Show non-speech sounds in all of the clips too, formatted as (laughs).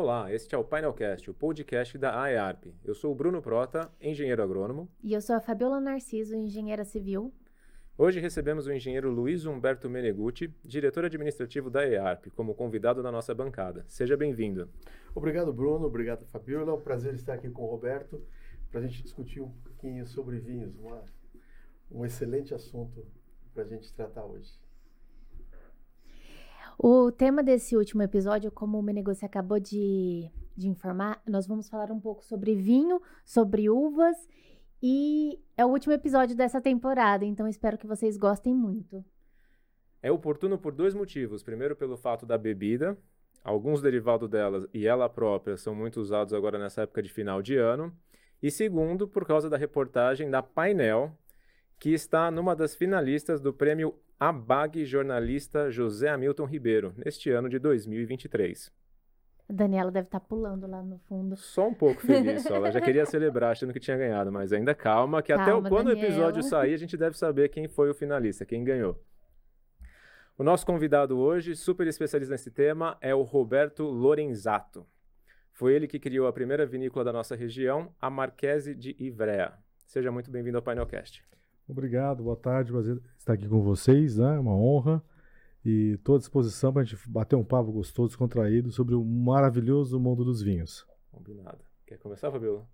Olá, este é o Painelcast, o podcast da AEARP. Eu sou o Bruno Prota, engenheiro agrônomo. E eu sou a Fabiola Narciso, engenheira civil. Hoje recebemos o engenheiro Luiz Humberto Menegutti, diretor administrativo da EARP, como convidado da nossa bancada. Seja bem-vindo. Obrigado, Bruno. Obrigado, Fabiola. É um prazer estar aqui com o Roberto para a gente discutir um pouquinho sobre vinhos. Uma, um excelente assunto para a gente tratar hoje. O tema desse último episódio, como o Menegócio acabou de, de informar, nós vamos falar um pouco sobre vinho, sobre uvas e é o último episódio dessa temporada, então espero que vocês gostem muito. É oportuno por dois motivos. Primeiro, pelo fato da bebida, alguns derivados dela e ela própria são muito usados agora nessa época de final de ano. E segundo, por causa da reportagem da Painel, que está numa das finalistas do prêmio ABAG Jornalista José Hamilton Ribeiro, neste ano de 2023. A Daniela deve estar tá pulando lá no fundo. Só um pouco feliz, (laughs) só. Ela já queria celebrar achando que tinha ganhado, mas ainda calma, que calma, até o, quando Daniela. o episódio sair, a gente deve saber quem foi o finalista, quem ganhou. O nosso convidado hoje, super especialista nesse tema, é o Roberto Lorenzato. Foi ele que criou a primeira vinícola da nossa região, a Marquese de Ivrea. Seja muito bem-vindo ao Painelcast. Obrigado, boa tarde, prazer estar aqui com vocês, né? Uma honra. E estou à disposição para a gente bater um papo gostoso, descontraído sobre o maravilhoso mundo dos vinhos. Combinado. Quer começar, Fabiola?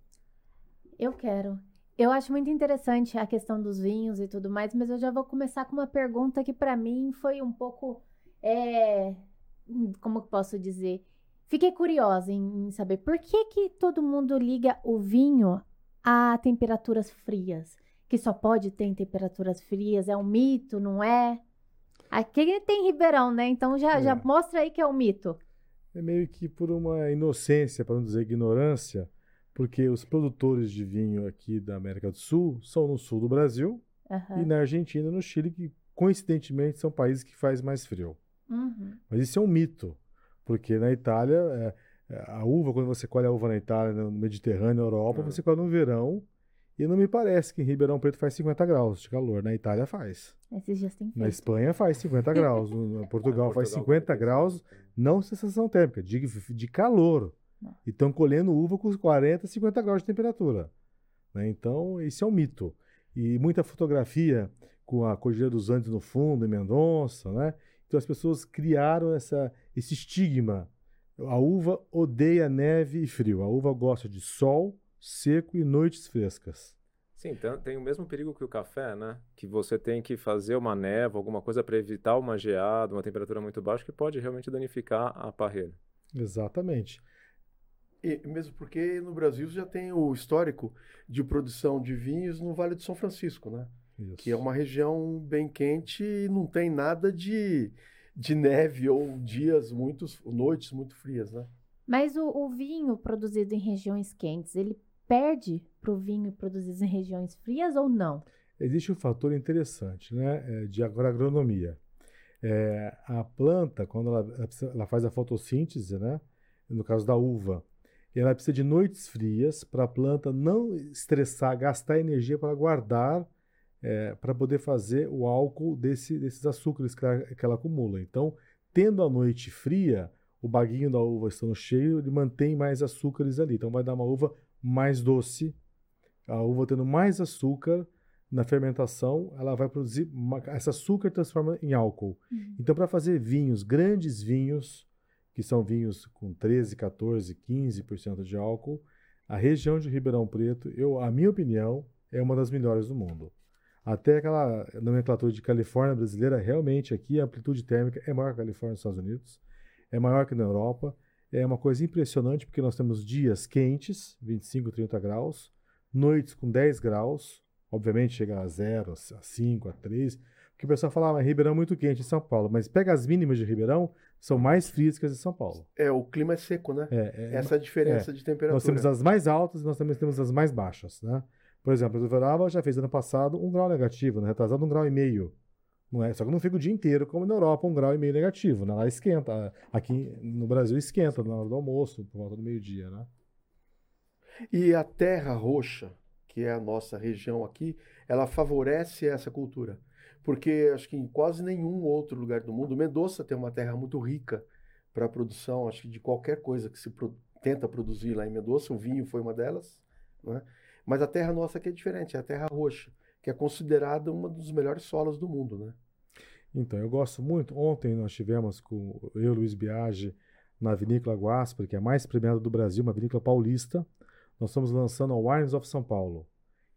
Eu quero. Eu acho muito interessante a questão dos vinhos e tudo mais, mas eu já vou começar com uma pergunta que para mim foi um pouco. É... Como posso dizer? Fiquei curiosa em saber por que, que todo mundo liga o vinho a temperaturas frias que só pode ter em temperaturas frias? É um mito, não é? Aqui tem Ribeirão, né? Então já, é. já mostra aí que é um mito. É meio que por uma inocência, para não dizer ignorância, porque os produtores de vinho aqui da América do Sul são no sul do Brasil uhum. e na Argentina e no Chile, que coincidentemente são países que faz mais frio. Uhum. Mas isso é um mito, porque na Itália, é, é a uva, quando você colhe a uva na Itália, no Mediterrâneo, na Europa, uhum. você colhe no verão e não me parece que em Ribeirão Preto faz 50 graus de calor. Na Itália faz. Esses dias tem Na Espanha faz 50 graus. No (laughs) Portugal, faz 50 graus, não sensação térmica, de, de calor. Não. E estão colhendo uva com 40, 50 graus de temperatura. Né? Então, isso é um mito. E muita fotografia com a Cordilheira dos Andes no fundo, em Mendonça, né? Então as pessoas criaram essa, esse estigma. A uva odeia neve e frio. A uva gosta de sol, seco e noites frescas. Sim, então tem o mesmo perigo que o café, né? Que você tem que fazer uma névoa, alguma coisa para evitar uma geada, uma temperatura muito baixa que pode realmente danificar a parreira. Exatamente. E mesmo porque no Brasil já tem o histórico de produção de vinhos no Vale do São Francisco, né? Isso. Que é uma região bem quente e não tem nada de, de neve ou dias muito, noites muito frias, né? Mas o, o vinho produzido em regiões quentes, ele perde para o vinho produzido em regiões frias ou não? Existe um fator interessante né, é, de agronomia. É, a planta, quando ela, ela, faz a fotossíntese, né, no caso da uva, ela precisa de noites frias para a planta não estressar, gastar energia para guardar, é, para poder fazer o álcool desse, desses açúcares que ela, que ela acumula. Então, tendo a noite fria, o baguinho da uva estando cheio, ele mantém mais açúcares ali. Então, vai dar uma uva mais doce. A uva tendo mais açúcar na fermentação, ela vai produzir. Esse açúcar transforma em álcool. Uhum. Então, para fazer vinhos, grandes vinhos, que são vinhos com 13, 14, 15% de álcool, a região de Ribeirão Preto, eu, a minha opinião, é uma das melhores do mundo. Até aquela nomenclatura de Califórnia brasileira, realmente aqui a amplitude térmica é maior que a Califórnia nos Estados Unidos, é maior que na Europa. É uma coisa impressionante porque nós temos dias quentes, 25, 30 graus, noites com 10 graus, obviamente chega a 0, a 5, a 3, porque o pessoal fala, ah, mas Ribeirão é muito quente em São Paulo, mas pega as mínimas de Ribeirão, são mais frias que as de São Paulo. É, o clima é seco, né? É, é, Essa é a diferença é, de temperatura. Nós temos as mais altas e nós também temos as mais baixas, né? Por exemplo, o Verava já fez ano passado um grau negativo, né? retrasado um grau e meio. Não é? Só que não fica o dia inteiro, como na Europa, um grau e meio negativo. Né? Lá esquenta. Aqui no Brasil esquenta na hora do almoço, por volta do meio-dia. Né? E a terra roxa, que é a nossa região aqui, ela favorece essa cultura. Porque acho que em quase nenhum outro lugar do mundo, Mendoza tem uma terra muito rica para a produção, acho que de qualquer coisa que se pro, tenta produzir lá em Mendoza, o vinho foi uma delas, né? Mas a terra nossa aqui é diferente, é a terra roxa, que é considerada uma dos melhores solos do mundo, né? Então, eu gosto muito. Ontem nós tivemos com eu, Luiz Biagi, na Vinícola Guasper, que é a mais premiada do Brasil, uma vinícola paulista. Nós estamos lançando a Wines of São Paulo,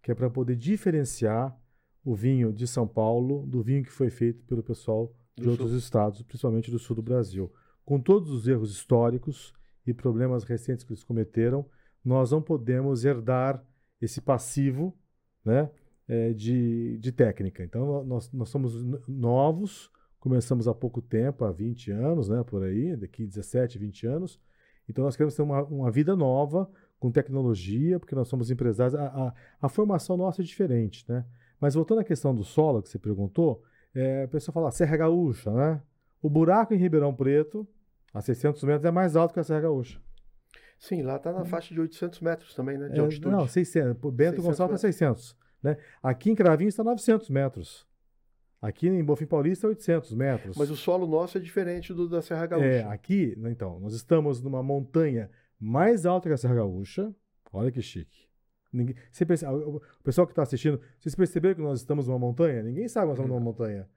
que é para poder diferenciar o vinho de São Paulo do vinho que foi feito pelo pessoal de do outros sul. estados, principalmente do sul do Brasil. Com todos os erros históricos e problemas recentes que eles cometeram, nós não podemos herdar esse passivo né, é, de, de técnica. Então, nós, nós somos novos, começamos há pouco tempo, há 20 anos, né, por aí, daqui 17, 20 anos. Então, nós queremos ter uma, uma vida nova, com tecnologia, porque nós somos empresários. A, a, a, formação nossa é diferente, né? Mas voltando à questão do solo que você perguntou, é, a pessoa fala Serra Gaúcha, né? O buraco em Ribeirão Preto, a 600 metros, é mais alto que a Serra Gaúcha. Sim, lá está na faixa de 800 metros também, né? De é, altitude. Não, 600. Bento 600 Gonçalves está 600. Né? Aqui em Cravinhos está 900 metros. Aqui em Bofim Paulista, 800 metros. Mas o solo nosso é diferente do da Serra Gaúcha. É, aqui, então, nós estamos numa montanha mais alta que a Serra Gaúcha. Olha que chique. Ninguém, perce, o pessoal que está assistindo, vocês perceberam que nós estamos numa montanha? Ninguém sabe que nós estamos numa montanha.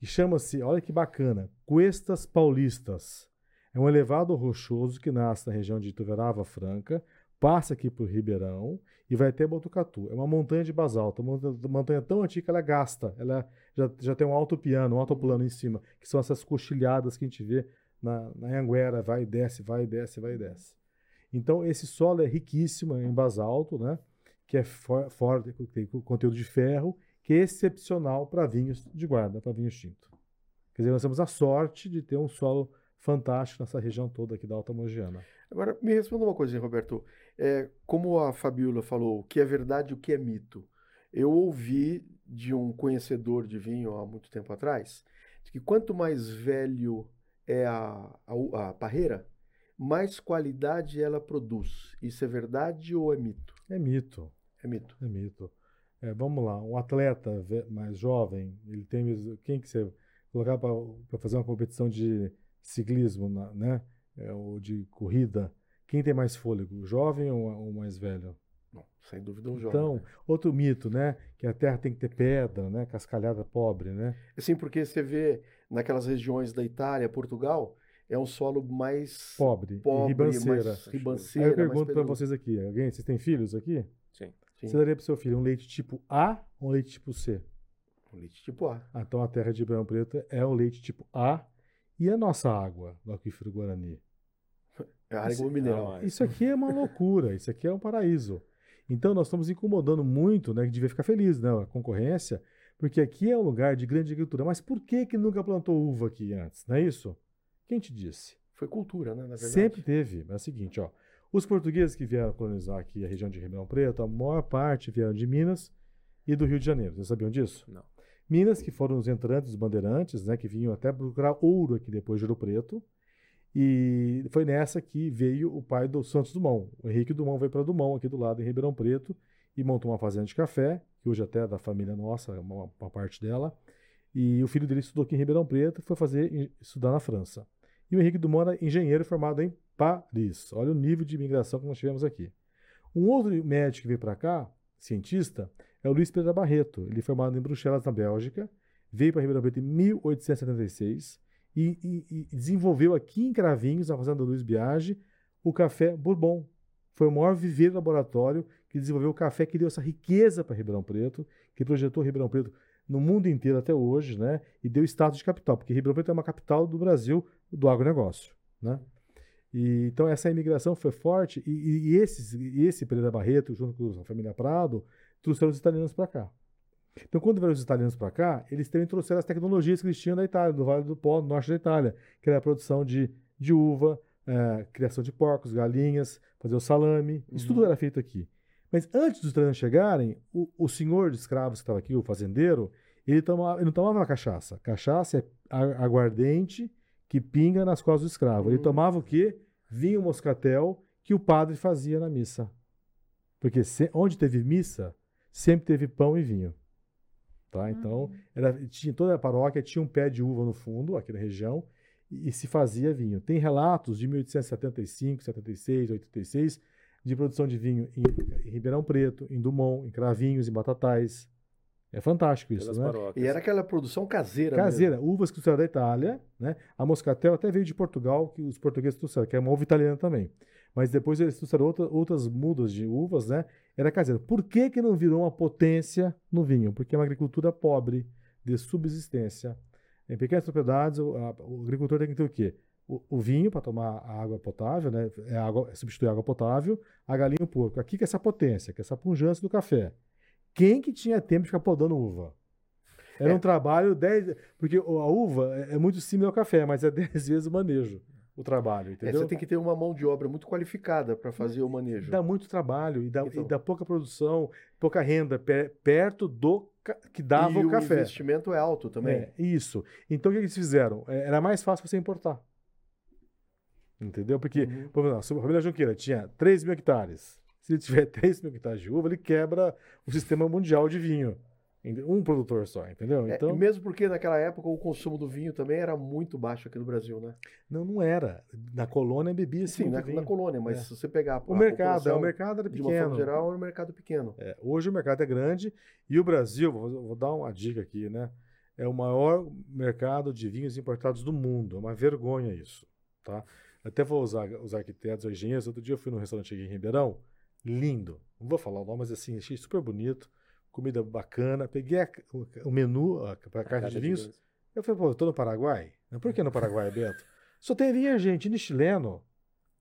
E chama-se, olha que bacana, Cuestas Paulistas. É um elevado rochoso que nasce na região de Ituverava Franca, passa aqui por Ribeirão e vai até Botucatu. É uma montanha de basalto, uma montanha tão antiga que ela gasta, ela já, já tem um alto piano, um alto plano em cima, que são essas coxilhadas que a gente vê na, na Anguera, vai e desce, vai e desce, vai e desce. Então esse solo é riquíssimo em basalto, né? que é forte, tem conteúdo de ferro, que é excepcional para vinhos de guarda, para vinhos tinto. Quer dizer, nós temos a sorte de ter um solo fantástico nessa região toda aqui da Alta Mogiana. Agora, me responda uma coisa, Roberto. É, como a Fabiola falou, o que é verdade e o que é mito? Eu ouvi de um conhecedor de vinho há muito tempo atrás que quanto mais velho é a, a, a parreira, mais qualidade ela produz. Isso é verdade ou é mito? É mito. É mito. É mito. É, vamos lá, um atleta mais jovem, ele tem quem que você colocar para fazer uma competição de ciclismo, né, é, ou de corrida, quem tem mais fôlego, o jovem ou o mais velho? Sem dúvida o jovem. Então, né? outro mito, né, que a terra tem que ter pedra, né, cascalhada pobre, né? Sim, porque você vê naquelas regiões da Itália, Portugal, é um solo mais pobre, pobre ribanceira. Mais ribanceira. Aí eu pergunto para vocês aqui, alguém, vocês têm filhos aqui? Sim. Sim. Você daria para o seu filho um leite tipo A ou um leite tipo C? Um leite tipo A. Ah, então a terra de Ribeirão Preto é o leite tipo A e a nossa água do aquífero Guarani. É água isso, mineral. Isso aqui é uma loucura, isso aqui é um paraíso. Então nós estamos incomodando muito, né, que devia ficar feliz, né, a concorrência, porque aqui é um lugar de grande agricultura. Mas por que que nunca plantou uva aqui antes? Não é isso? Quem te disse? Foi cultura, né, na verdade. Sempre teve. É o seguinte, ó. Os portugueses que vieram colonizar aqui a região de Ribeirão Preto, a maior parte vieram de Minas e do Rio de Janeiro. Vocês sabiam disso? Não. Minas, que foram os entrantes, os bandeirantes, né, que vinham até procurar ouro aqui depois de Ouro Preto. E foi nessa que veio o pai do Santos Dumont. O Henrique Dumont veio para Dumont, aqui do lado, em Ribeirão Preto, e montou uma fazenda de café, que hoje até é da família nossa, uma, uma parte dela. E o filho dele estudou aqui em Ribeirão Preto e foi fazer estudar na França. E o Henrique Dumont era engenheiro formado em Paris. Olha o nível de imigração que nós tivemos aqui. Um outro médico que veio para cá, cientista, é o Luiz Pedro Barreto. Ele é formado em Bruxelas, na Bélgica, veio para Ribeirão Preto em 1876 e, e, e, desenvolveu aqui em Cravinhos, na fazenda Luiz Biagi, o café Bourbon. Foi o maior viveiro laboratório que desenvolveu o café que deu essa riqueza para Ribeirão Preto, que projetou Ribeirão Preto no mundo inteiro até hoje, né? E deu status de capital, porque Ribeirão Preto é uma capital do Brasil do agronegócio, né? E, então essa imigração foi forte e, e, esses, e esse Pereira Barreto, junto com a família Prado, trouxeram os italianos para cá. Então, quando vieram os italianos para cá, eles também trouxeram as tecnologias que eles tinham da Itália, do Vale do Pó, do norte da Itália, que era a produção de, de uva, é, criação de porcos, galinhas, fazer o salame, uhum. isso tudo era feito aqui. Mas antes dos italianos chegarem, o, o senhor de escravos que estava aqui, o fazendeiro, ele, tomava, ele não tomava cachaça. Cachaça é aguardente que pinga nas costas do escravo. Ele hum. tomava o quê? Vinho moscatel que o padre fazia na missa. Porque se, onde teve missa, sempre teve pão e vinho. Tá? Então, era, tinha, toda a paróquia tinha um pé de uva no fundo, aqui na região, e, e se fazia vinho. Tem relatos de 1875, 76, 86 de produção de vinho em, em Ribeirão Preto, em Dumont, em Cravinhos, em Batatais. É fantástico isso, né? Paróquias. E era aquela produção caseira Caseira. Mesmo. Uvas que trouxeram da Itália, né? A Moscatel até veio de Portugal, que os portugueses trouxeram, que é uma uva italiana também. Mas depois eles trouxeram outra, outras mudas de uvas, né? Era caseira. Por que que não virou uma potência no vinho? Porque é uma agricultura pobre, de subsistência. Em pequenas propriedades, o, a, o agricultor tem que ter o quê? O, o vinho para tomar a água potável, né? É água, substituir a água potável, a galinha e o porco. Aqui que é essa potência, que é essa punjância do café. Quem que tinha tempo de ficar podando uva? Era é. um trabalho 10. Porque a uva é, é muito similar ao café, mas é (laughs) 10 vezes o manejo o trabalho, entendeu? É, você tem que ter uma mão de obra muito qualificada para fazer o manejo. Dá muito trabalho e dá, então. e dá pouca produção, pouca renda perto do que dava e o café. o investimento é alto também. É, isso. Então o que eles fizeram? É, era mais fácil você importar. Entendeu? Porque, uhum. por exemplo, a família Junqueira tinha 3 mil hectares. Se ele tiver (laughs) 3 mil hectares de uva, ele quebra o sistema mundial de vinho. Um produtor só, entendeu? Então, é, mesmo porque naquela época o consumo do vinho também era muito baixo aqui no Brasil, né? Não, não era. Na colônia bebia sim. na, na, colônia, mas é. se você pegar o mercado, é, o mercado era pequeno. De uma forma geral, era um mercado pequeno. É, hoje o mercado é grande e o Brasil, vou, vou, dar uma dica aqui, né? É o maior mercado de vinhos importados do mundo. É uma vergonha isso, tá? Até vou usar os arquitetos, os engenheiros. Outro dia eu fui num restaurante aqui em Ribeirão, lindo. Não vou falar o nome, mas assim, achei super bonito comida bacana. Peguei a, o, o, menu para a carta de vinhos. De eu falei, pô, eu tô no Paraguai? Por que no Paraguai, Beto? (laughs) Só tem vinho argentino e chileno.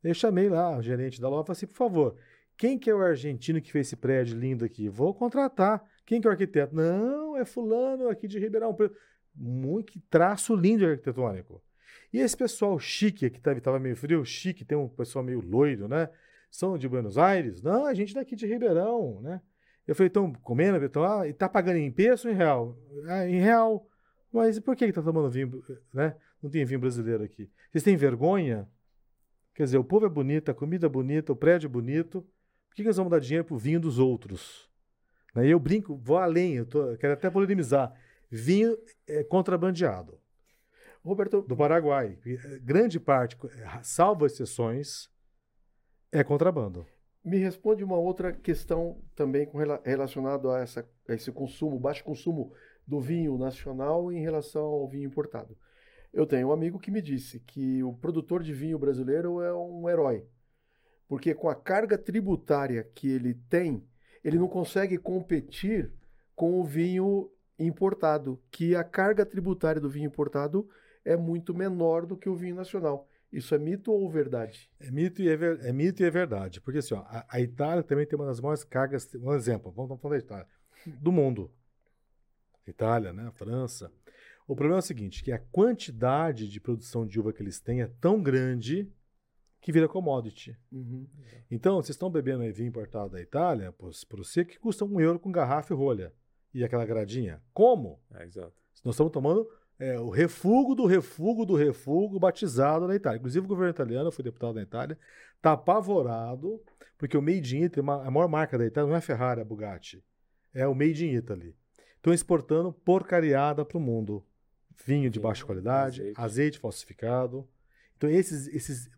Eu chamei lá o gerente da loja e falei assim, por favor, quem que é o argentino que fez esse prédio lindo aqui? Vou contratar. Quem que é o arquiteto? Não, é fulano aqui de Ribeirão Preto. Muito traço lindo arquitetônico. E esse pessoal chique, que estava meio frio, chique, tem um pessoal meio loiro, né? São de Buenos Aires? Não, a gente daqui de Ribeirão, né? Eu falei, então, comendo, então, ah, e tá pagando em peso ou em real? Ah, em real. Mas por que, que tá tomando vinho, né? Não tem vinho brasileiro aqui. Vocês têm vergonha? Quer dizer, o povo é bonito, a comida é bonita, o prédio é bonito. Por que, que nós vamos dar dinheiro pro vinho dos outros? Né? E eu brinco, vou além, eu, tô, quero até polemizar. Vinho é contrabandeado. Roberto. Do Paraguai. Eh, grande parte, salvo exceções, é contrabando. Me responde uma outra questão também com, relacionado a, essa, a esse consumo, baixo consumo do vinho nacional em relação ao vinho importado. Eu tenho um amigo que me disse que o produtor de vinho brasileiro é um herói, porque com a carga tributária que ele tem, ele não consegue competir com o vinho importado, que a carga tributária do vinho importado é muito menor do que o vinho nacional. Isso é mito ou verdade? É mito e é, ver, é mito e é verdade. Porque assim, ó, a, a, Itália também tem uma das maiores cargas. Um exemplo, vamos falar da Itália. Do mundo. Itália, né? França. O problema é o seguinte: que a quantidade de produção de uva que eles têm é tão grande que vira commodity. Uhum. Então, vocês estão bebendo aí vinho importado da Itália, por, por você, que custa um euro com garrafa e rolha. E aquela gradinha. Como? É, exato. Nós estamos tomando é, o refúgio do refúgio do refúgio batizado na Itália. Inclusive o governo italiano, eu fui deputado na Itália, está apavorado, porque o Made in Italy, a maior marca da Itália não é a Ferrari, é a Bugatti, é o Made in Italy. Estão exportando porcariada para o mundo. Vinho de baixa qualidade, azeite. azeite falsificado. Então esses, esses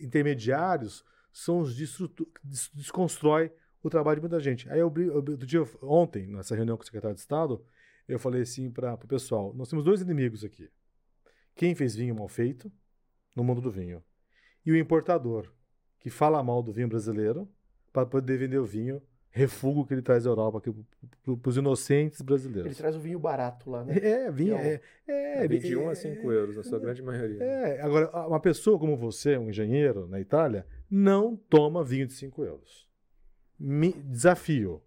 intermediários são os que desconstrói o trabalho de muita gente. Aí eu, outro dia, ontem, nessa reunião com o secretário de Estado, eu falei assim para o pessoal: nós temos dois inimigos aqui. Quem fez vinho mal feito, no mundo do vinho, e o importador, que fala mal do vinho brasileiro para poder vender o vinho refúgio que ele traz da Europa para os inocentes brasileiros. Ele traz o vinho barato lá, né? É, vinho. É, é, é, de 1 a 5 euros, na sua grande maioria. É, agora, uma pessoa como você, um engenheiro na Itália, não toma vinho de 5 euros. Me, desafio.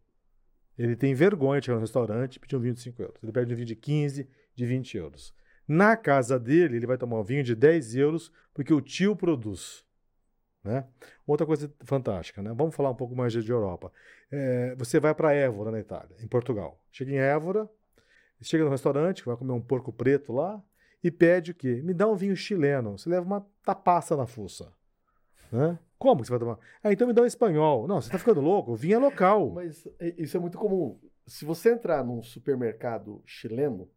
Ele tem vergonha de chegar no restaurante e pedir um vinho de 5 euros. Ele pede um vinho de 15, de 20 euros. Na casa dele, ele vai tomar um vinho de 10 euros porque o tio produz. Né? Outra coisa fantástica, né? vamos falar um pouco mais de Europa. É, você vai para Évora, na Itália, em Portugal. Chega em Évora, chega no restaurante, vai comer um porco preto lá e pede o quê? Me dá um vinho chileno. Você leva uma tapaça na fuça. Né? Como que você vai tomar? Ah, então me dá um espanhol. Não, você tá ficando louco? O vinho é local. Mas isso é muito comum. Se você entrar num supermercado chileno,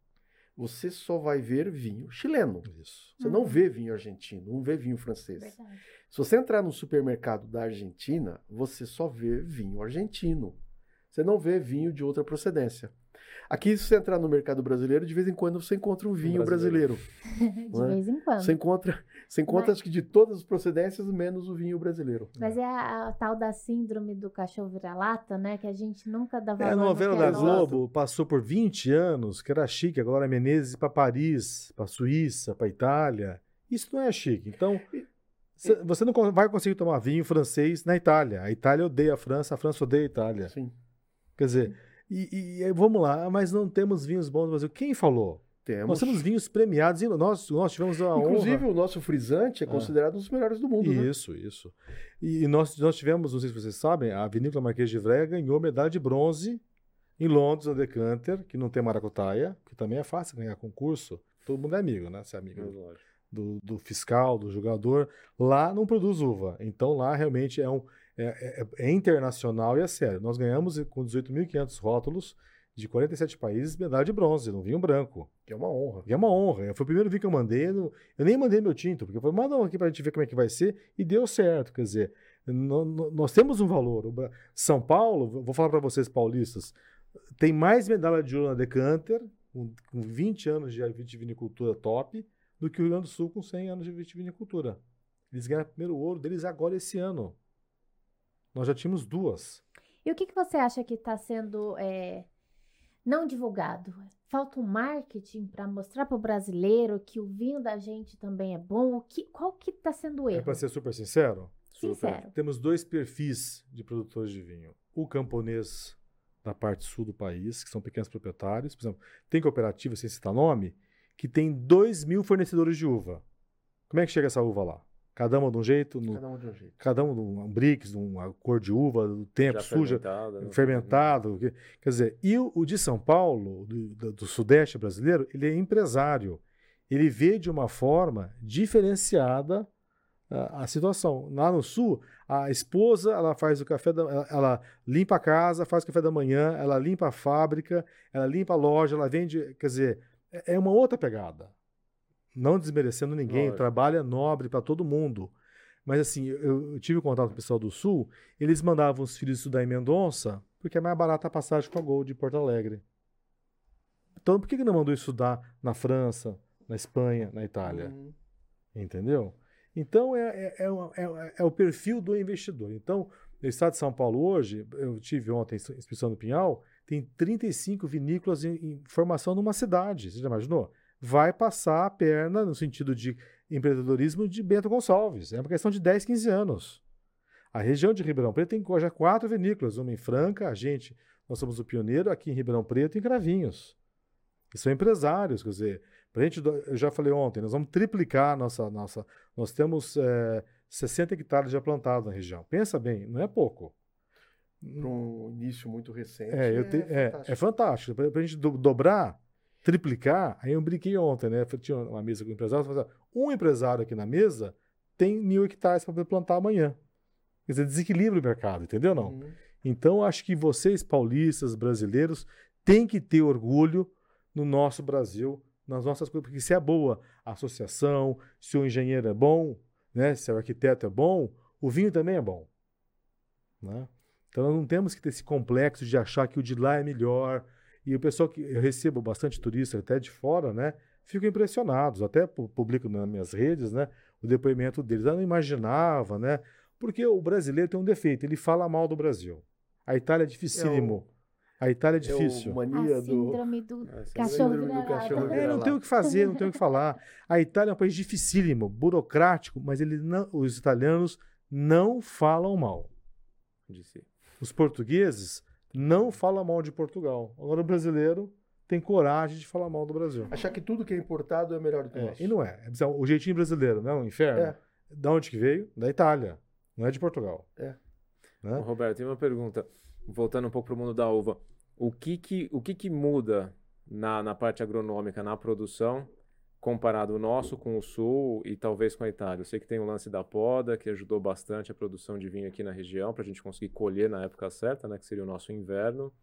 você só vai ver vinho chileno. Isso. Você uhum. não vê vinho argentino, não vê vinho francês. Verdade. Se você entrar no supermercado da Argentina, você só vê vinho argentino. Você não vê vinho de outra procedência. Aqui, se você entrar no mercado brasileiro, de vez em quando você encontra um vinho brasileiro. brasileiro. (laughs) de é? vez em quando. Você encontra, você encontra Mas... acho que de todas as procedências, menos o vinho brasileiro. Mas é a, a tal da síndrome do cachorro vira-lata, né? Que a gente nunca dá valor. É, a novela da Globo passou por 20 anos, que era chique, agora é Menezes para Paris, para Suíça, para Itália. Isso não é chique. Então, você não vai conseguir tomar vinho francês na Itália. A Itália odeia a França, a França odeia a Itália. Sim. Quer dizer, e, e, vamos lá, mas não temos vinhos bons no Brasil. Quem falou? Temos. Nós temos vinhos premiados e nós, nós tivemos a Inclusive, honra... o nosso frisante é ah. considerado um dos melhores do mundo. Isso, né? isso. E nós, nós tivemos, não sei se vocês sabem, a Vinícola Marquês de Vré ganhou medalha de bronze em Londres, no Decanter, que não tem maracutaia, que também é fácil ganhar concurso. Todo mundo é amigo, né? Você é amigo é, do, do fiscal, do jogador. Lá não produz uva. Então lá realmente é um é, é, é, internacional e é sério. Nós ganhamos com 18.500 rótulos de 47 países medalha de bronze, no vinho branco. Que é uma honra. Que é uma honra. Foi o primeiro vinho que eu mandei. Eu nem mandei meu tinto, porque eu falei, manda um aqui para a gente ver como é que vai ser. E deu certo. Quer dizer, nós temos um valor. São Paulo, vou falar para vocês paulistas, tem mais medalha de ouro na Decanter, com 20 anos de vitivinicultura top, do que o Rio Grande do Sul com 100 anos de vitivinicultura. Eles ganharam o primeiro ouro deles agora esse ano. Nós já tínhamos duas. E o que, que você acha que está sendo é, não divulgado? Falta um marketing para mostrar para o brasileiro que o vinho da gente também é bom? O que, qual que está sendo o é erro? Para ser super sincero? Sincero. Super. Temos dois perfis de produtores de vinho. O camponês da parte sul do país, que são pequenos proprietários. Por exemplo, tem cooperativa, sem citar nome, que tem 2 mil fornecedores de uva. Como é que chega essa uva lá? Cada uma de um jeito. No, cada um de um jeito. Cada um de um, um brix, uma cor de uva, do tempo, Já suja, fermentado. Né? fermentado quer dizer, e o, o de São Paulo, do, do, do, Sudeste brasileiro, ele é empresário. Ele vê de uma forma diferenciada a, a situação. Lá no Sul, a esposa ela faz o café, da, ela, ela, limpa a casa, faz o café da manhã, ela limpa a fábrica, ela limpa a loja, ela vende. Quer dizer, é, é uma outra pegada não desmerecendo ninguém, Lógico. trabalho é nobre para todo mundo. Mas assim, eu, eu, tive contato com o pessoal do Sul, eles mandavam os filhos estudar em Mendonça, porque é mais barata a passagem com a Gol de Porto Alegre. Então, por que, que não mandou estudar na França, na Espanha, na Itália? Uhum. Entendeu? Então, é, é, é, é, é o perfil do investidor. Então, no estado de São Paulo hoje, eu tive ontem inspeção no Pinhal, tem 35 vinícolas em, em formação numa cidade. Você já imaginou? Vai passar a perna no sentido de empreendedorismo de Bento Gonçalves. É uma questão de 10, 15 anos. A região de Ribeirão Preto tem já quatro vinícolas, uma em Franca, a gente, nós somos o pioneiro aqui em Ribeirão Preto e em Cravinhos. E são empresários, quer dizer, pra gente, eu já falei ontem, nós vamos triplicar nossa, nossa, nós temos é, 60 hectares já plantados na região. Pensa bem, não é pouco. Para um início muito recente. É, é, te, é, fantástico. é fantástico. Para a gente do, dobrar, triplicar, aí eu brinquei ontem, né? Tinha uma mesa com um empresário, assim, um empresário aqui na mesa tem mil hectares para plantar amanhã. Quer dizer, desequilibra o mercado, entendeu não? Uhum. Então, acho que vocês, paulistas, brasileiros, têm que ter orgulho no nosso Brasil, nas nossas coisas, porque se é boa a associação, se o engenheiro é bom, né? se o arquiteto é bom, o vinho também é bom. Né? Então, nós não temos que ter esse complexo de achar que o de lá é melhor, e o pessoal que eu recebo bastante turista até de fora, né? Ficam impressionados, até publico nas minhas redes, né? O depoimento deles. Eu não imaginava, né? Porque o brasileiro tem um defeito, ele fala mal do Brasil. A Itália é dificílimo. É o... A Itália é difícil. É mania a síndrome do, do cachorro virado. É, não tem o que fazer, não tem o que falar. A Itália é um país dificílimo, burocrático, mas ele não, os italianos não falam mal. Os portugueses não fala mal de Portugal. Agora o brasileiro tem coragem de falar mal do Brasil. Achar que tudo que é importado é melhor do que é, nosso. E não é. é o jeitinho brasileiro, não é um inferno? É. Da onde que veio? Da Itália. Não é de Portugal. É. Né? Roberto, tem uma pergunta. Voltando um pouco para o mundo da uva. O que que, o que, que muda na, na parte agronômica, na produção, comparado o nosso com o sul e talvez com a Itália. Eu sei que tem o lance da poda, que ajudou bastante a produção de vinho aqui na região, para a gente conseguir colher na época certa, né, que seria o nosso inverno.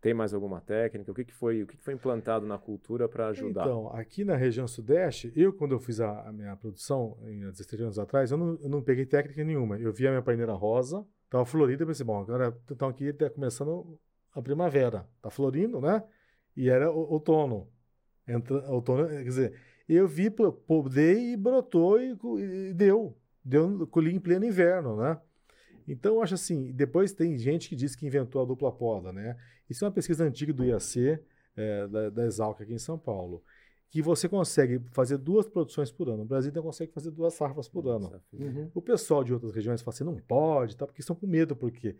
Tem mais alguma técnica? O que, que foi o que, que foi implantado na cultura para ajudar? Então, aqui na região sudeste, eu quando eu fiz a, a minha produção, em 16 anos atrás, eu não, eu não peguei técnica nenhuma. Eu vi a minha paineira rosa, estava florida, pensei, bom, agora então aqui está começando a primavera, está florindo, né? E era outono. Entra, outono, quer dizer, eu vi, podei e brotou e, e deu. Deu, colhi em pleno inverno, né? Então, eu acho assim, depois tem gente que diz que inventou a dupla poda, né? Isso é uma pesquisa antiga do IAC, é, da, da Exalc aqui em São Paulo, que você consegue fazer duas produções por ano. O Brasil não consegue fazer duas safras por ano. Uhum. O pessoal de outras regiões fala assim, não pode, tá? porque estão com medo, porque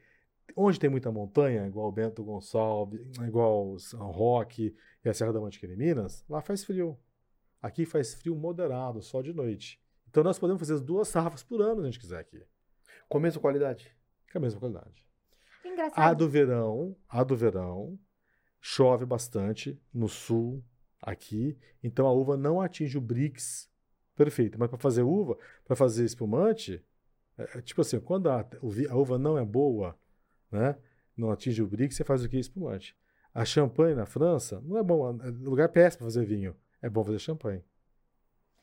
onde tem muita montanha, igual Bento Gonçalves, igual São Roque e a Serra da Mantiqueira em Minas, lá faz frio. Aqui faz frio moderado, só de noite. Então nós podemos fazer as duas safras por ano, se a gente quiser aqui. Com a mesma qualidade? Com a mesma qualidade. Engraçado. A do verão, a do verão, chove bastante no sul, aqui, então a uva não atinge o Brix perfeito. Mas para fazer uva, para fazer espumante, é, é, tipo assim, quando a, a, uva não é boa, né, não atinge o Brix, você faz o que? Espumante. A champanhe na França não é bom, é lugar péssimo para fazer vinho. É bom fazer champanhe.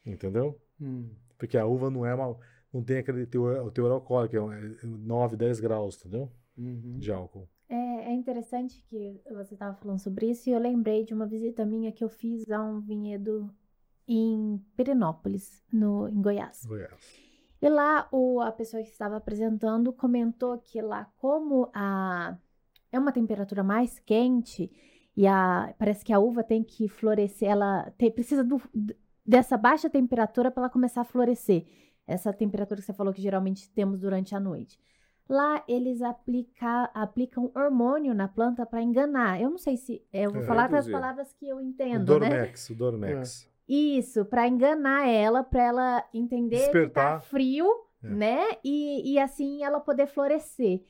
Entendeu? Hum. Porque a uva não é uma, não tem aquele teor, o teor alcoólico, é 9, 10 graus, entendeu? Uhum. De álcool. É, é, interessante que você estava falando sobre isso e eu lembrei de uma visita minha que eu fiz a um vinhedo em Pirenópolis, no, em Goiás. Goiás. E lá o, a pessoa que estava apresentando comentou que lá, como a, é uma temperatura mais quente e a, parece que a uva tem que florescer, ela tem, precisa do, dessa baixa temperatura para ela começar a florescer essa temperatura que você falou que geralmente temos durante a noite. Lá eles aplica, aplicam hormônio na planta para enganar. Eu não sei se. Eu vou é, falar com as palavras que eu entendo, o né? Dormex, o Dormex. É. Isso, para enganar ela, para ela entender Despertar. que tá frio, é. né? E, e assim ela poder florescer.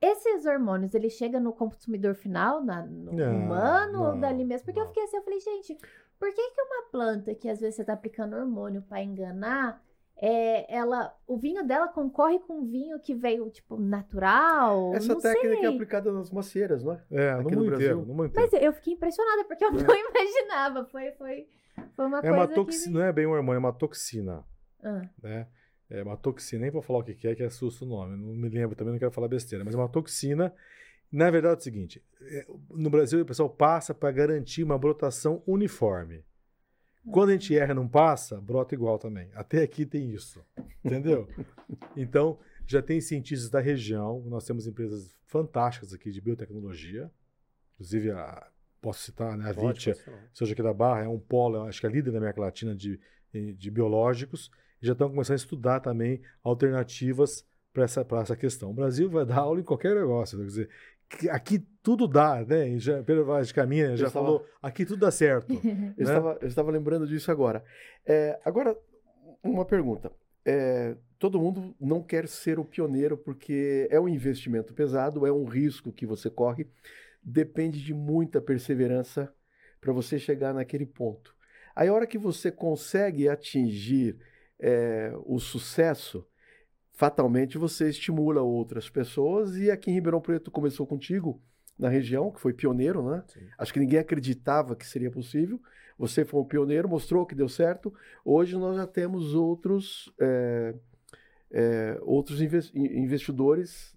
Esses hormônios, ele chega no consumidor final, na, no não, humano, não, ou dali mesmo? Porque não. eu fiquei assim, eu falei, gente, por que, que uma planta que às vezes você tá aplicando hormônio para enganar, é, ela, o vinho dela concorre com um vinho que veio, tipo, natural. Essa técnica é sei. é aplicada nas macieiras, não é? É, Aqui no, no Brasil. Inteiro, Mas eu fiquei impressionada, porque eu é. não (laughs) imaginava. Foi, foi, foi uma é coisa. Uma toxina, que... Não é bem um hormônio, é uma toxina. Ah. Né? É uma toxina, nem vou falar o que é, que assusta o nome. Não me lembro, também não quero falar besteira, mas é uma toxina. Na verdade é o seguinte: é, no Brasil o pessoal passa para garantir uma brotação uniforme. Quando a gente erra e não passa, brota igual também. Até aqui tem isso. Entendeu? (laughs) então, já tem cientistas da região, nós temos empresas fantásticas aqui de biotecnologia, inclusive a, posso citar, né, a Vitia, seja aqui da Barra, é um polo, acho que é líder da América Latina de, de biológicos, e já estão começando a estudar também alternativas para essa, essa questão. O Brasil vai dar aula em qualquer negócio, quer dizer, aqui tudo dá, né? Já, Pedro Vaz de Caminha já estava, falou, aqui tudo dá certo. (laughs) eu, né? estava, eu estava lembrando disso agora. É, agora, uma pergunta. É, todo mundo não quer ser o pioneiro porque é um investimento pesado, é um risco que você corre, depende de muita perseverança para você chegar naquele ponto. Aí, a hora que você consegue atingir é, o sucesso, fatalmente você estimula outras pessoas. E aqui em Ribeirão Preto começou contigo, na região, que foi pioneiro, né? Sim. Acho que ninguém acreditava que seria possível. Você foi um pioneiro, mostrou que deu certo. Hoje nós já temos outros, é, é, outros investidores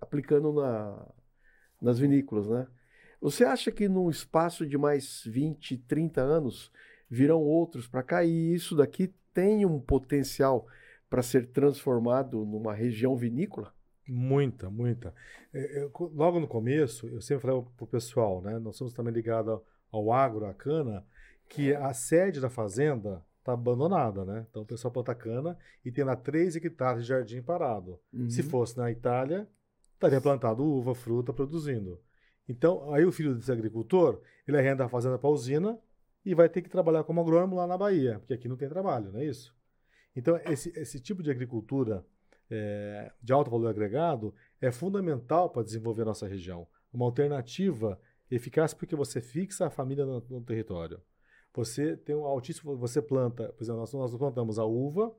aplicando na, nas vinícolas, né? Você acha que num espaço de mais 20, 30 anos virão outros para cá e isso daqui tem um potencial para ser transformado numa região vinícola? Muita, muita. É, eu, logo no começo, eu sempre falei para o pessoal, né? Nós somos também ligados ao agro, à cana, que a sede da fazenda está abandonada, né? Então o pessoal planta cana e tem lá 3 hectares de jardim parado. Uhum. Se fosse na Itália, estaria plantado uva, fruta, produzindo. Então, aí o filho desse agricultor, ele arrenda a fazenda para a usina e vai ter que trabalhar como agrônomo lá na Bahia, porque aqui não tem trabalho, não é isso? Então, esse, esse tipo de agricultura é, de alto valor agregado é fundamental para desenvolver a nossa região. Uma alternativa eficaz porque você fixa a família no, no território. Você tem um altíssimo, você planta, por exemplo, nós, nós plantamos a uva,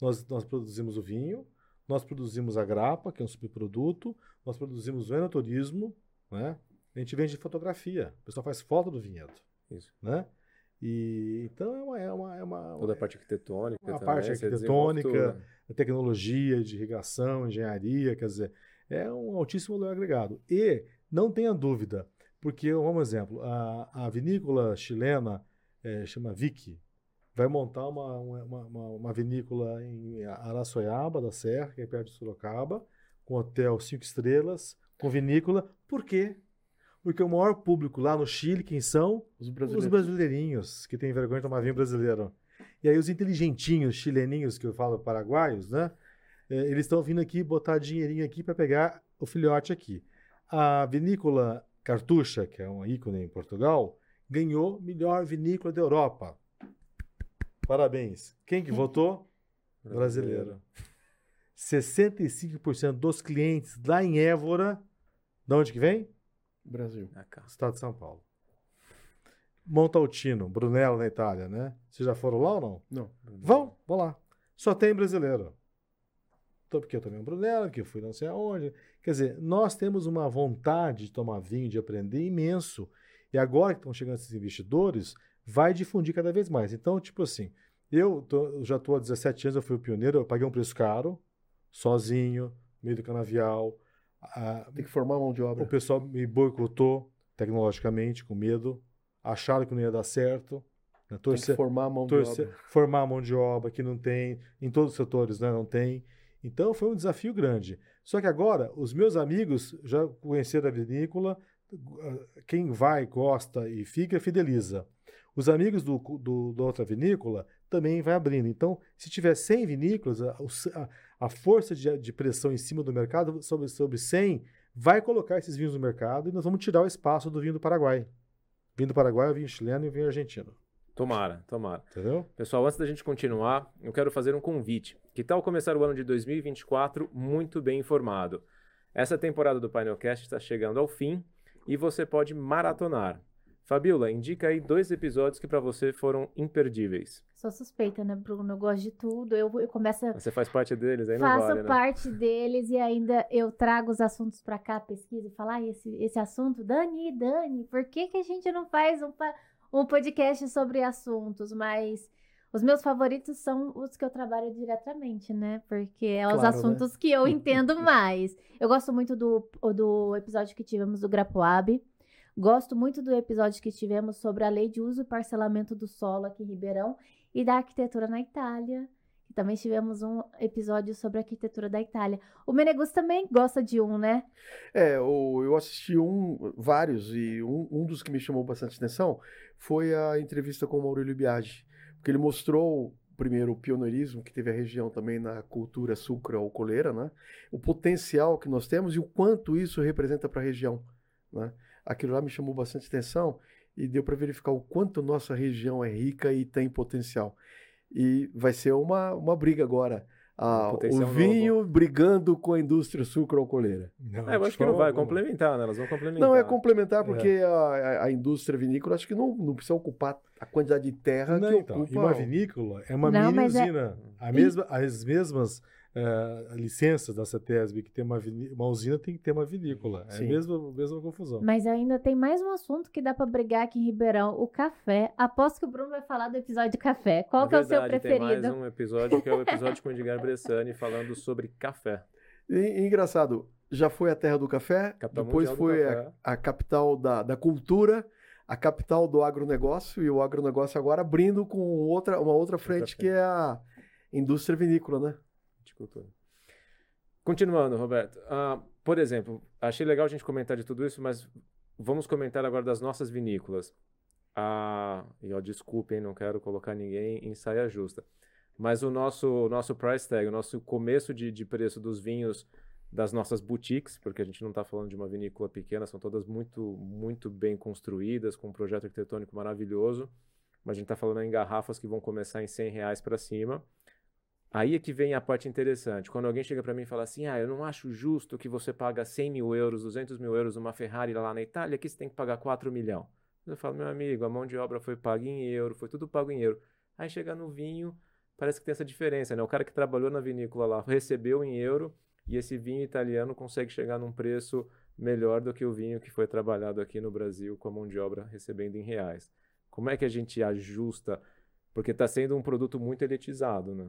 nós, nós produzimos o vinho, nós produzimos a grapa, que é um subproduto, nós produzimos o enoturismo, né? A gente vende fotografia. O pessoal faz foto do vinhedo. Isso. Né? E, então é uma, é uma, é uma Toda a parte arquitetônica. A parte arquitetônica, a tecnologia de irrigação, engenharia, quer dizer, é um altíssimo valor agregado. E não tenha dúvida, porque, um exemplo, a, a vinícola chilena é, chama Vicky, vai montar uma, uma, uma, uma, vinícola em Araçoiaba da Serra, que é perto de Sorocaba, com hotel cinco estrelas, com vinícola. Por quê? Porque o maior público lá no Chile, quem são? Os, brasileiros. os brasileirinhos, que têm vergonha de tomar vinho brasileiro. E aí os inteligentinhos chileninhos, que eu falo paraguaios, né? É, eles estão vindo aqui botar dinheirinho aqui para pegar o filhote aqui. A vinícola Cartucha, que é uma ícone em Portugal, ganhou melhor vinícola da Europa. Parabéns. Quem que votou? Brasileiro. 65% dos clientes lá em Évora, de onde que vem? Brasil. Estado de São Paulo. Montaltino, Brunello na Itália, né? Vocês já foram lá ou não? Não. Vão, vão lá. Só tem brasileiro. Então, porque eu tomei um Brunello, que eu fui não sei aonde. Quer dizer, nós temos uma vontade de tomar vinho, de aprender imenso. E agora que estão chegando esses investidores, vai difundir cada vez mais. Então, tipo assim, eu, tô, já estou há 17 anos, eu fui o pioneiro, eu paguei um preço caro, sozinho, no meio do canavial. A, Tem que formar mão de obra. O pessoal me boicotou tecnologicamente, com medo, acharam que não ia dar certo. Né? Torcer, tem que formar a mão torcer, de obra. Formar a mão de obra, que não tem, em todos os setores né? não tem. Então foi um desafio grande. Só que agora, os meus amigos já conheceram a vinícola, quem vai, gosta e fica, fideliza. Os amigos do, do, da outra vinícola também vai abrindo. Então, se tiver 100 vinícolas, a, a, força de, de, pressão em cima do mercado sobre, sobre 100 vai colocar esses vinhos no mercado e nós vamos tirar o espaço do vinho do Paraguai. Vinho do Paraguai, o vinho chileno e o vinho argentino. Tomara, tomara. Entendeu? Pessoal, antes da gente continuar, eu quero fazer um convite. Que tal começar o ano de 2024 muito bem informado? Essa temporada do Painelcast está chegando ao fim e você pode maratonar. Fabiola, indica aí dois episódios que para você foram imperdíveis. Sou suspeita, né, Bruno? Eu gosto de tudo. Eu, eu começo. A... Você faz parte deles, aí não Faço vale, né? parte deles e ainda eu trago os assuntos para cá, pesquisa e falar ah, esse, esse assunto. Dani, Dani, por que, que a gente não faz um, um podcast sobre assuntos? Mas os meus favoritos são os que eu trabalho diretamente, né? Porque é os claro, né? assuntos né? que eu entendo (laughs) mais. Eu gosto muito do, do episódio que tivemos do Grapoab. Gosto muito do episódio que tivemos sobre a lei de uso e parcelamento do solo aqui em Ribeirão e da arquitetura na Itália. Também tivemos um episódio sobre a arquitetura da Itália. O Menegus também gosta de um, né? É, eu assisti um, vários, e um, um dos que me chamou bastante atenção foi a entrevista com o Maurílio Biagi porque ele mostrou primeiro o pioneirismo que teve a região também na cultura sucro-alcooleira, né? O potencial que nós temos e o quanto isso representa para a região, né? Aquilo lá me chamou bastante atenção e deu para verificar o quanto nossa região é rica e tem potencial. E vai ser uma, uma briga agora ah, o vinho novo. brigando com a indústria sucro-alcooleira. É, eu acho que não vai complementar, né? Elas vão complementar. Não, é complementar porque é. A, a, indústria vinícola acho que não, não precisa ocupar a quantidade de terra não, que então, ocupa. E uma vinícola é uma não, mini usina. É... A mesma, as mesmas uh, licenças da CETESB, que tem uma, uma usina, tem que ter uma vinícola. É a mesma, mesma confusão. Mas ainda tem mais um assunto que dá para brigar aqui em Ribeirão, o café. Aposto que o Bruno vai falar do episódio de café. Qual que é o seu preferido? Tem mais um episódio que é o episódio com o Edgar Bressani falando sobre café. E, engraçado, já foi a terra do café, capital depois foi a, a, capital da, da cultura, a capital do agronegócio, e o agronegócio agora abrindo com outra, uma outra frente que é a indústria vinícola, né? Cultura. Continuando, Roberto. Uh, por exemplo, achei legal a gente comentar de tudo isso, mas vamos comentar agora das nossas vinícolas. Ah, e ó, desculpem, não quero colocar ninguém em saia justa. Mas o nosso, o nosso price tag, o nosso começo de, de preço dos vinhos das nossas boutiques, porque a gente não está falando de uma vinícola pequena, são todas muito, muito bem construídas, com um projeto arquitetônico maravilhoso, mas a gente está falando em garrafas que vão começar em 100 reais para cima. Aí é que vem a parte interessante. Quando alguém chega para mim e fala assim, ah, eu não acho justo que você paga 100 mil euros, 200 mil euros uma Ferrari lá na Itália, aqui você tem que pagar 4 milhões. Eu falo, meu amigo, a mão de obra foi paga em euro, foi tudo pago em euro. Aí chega no vinho, parece que tem essa diferença, né? O cara que trabalhou na vinícola lá recebeu em euro e esse vinho italiano consegue chegar num preço melhor do que o vinho que foi trabalhado aqui no Brasil com a mão de obra recebendo em reais. Como é que a gente ajusta? Porque está sendo um produto muito elitizado, né?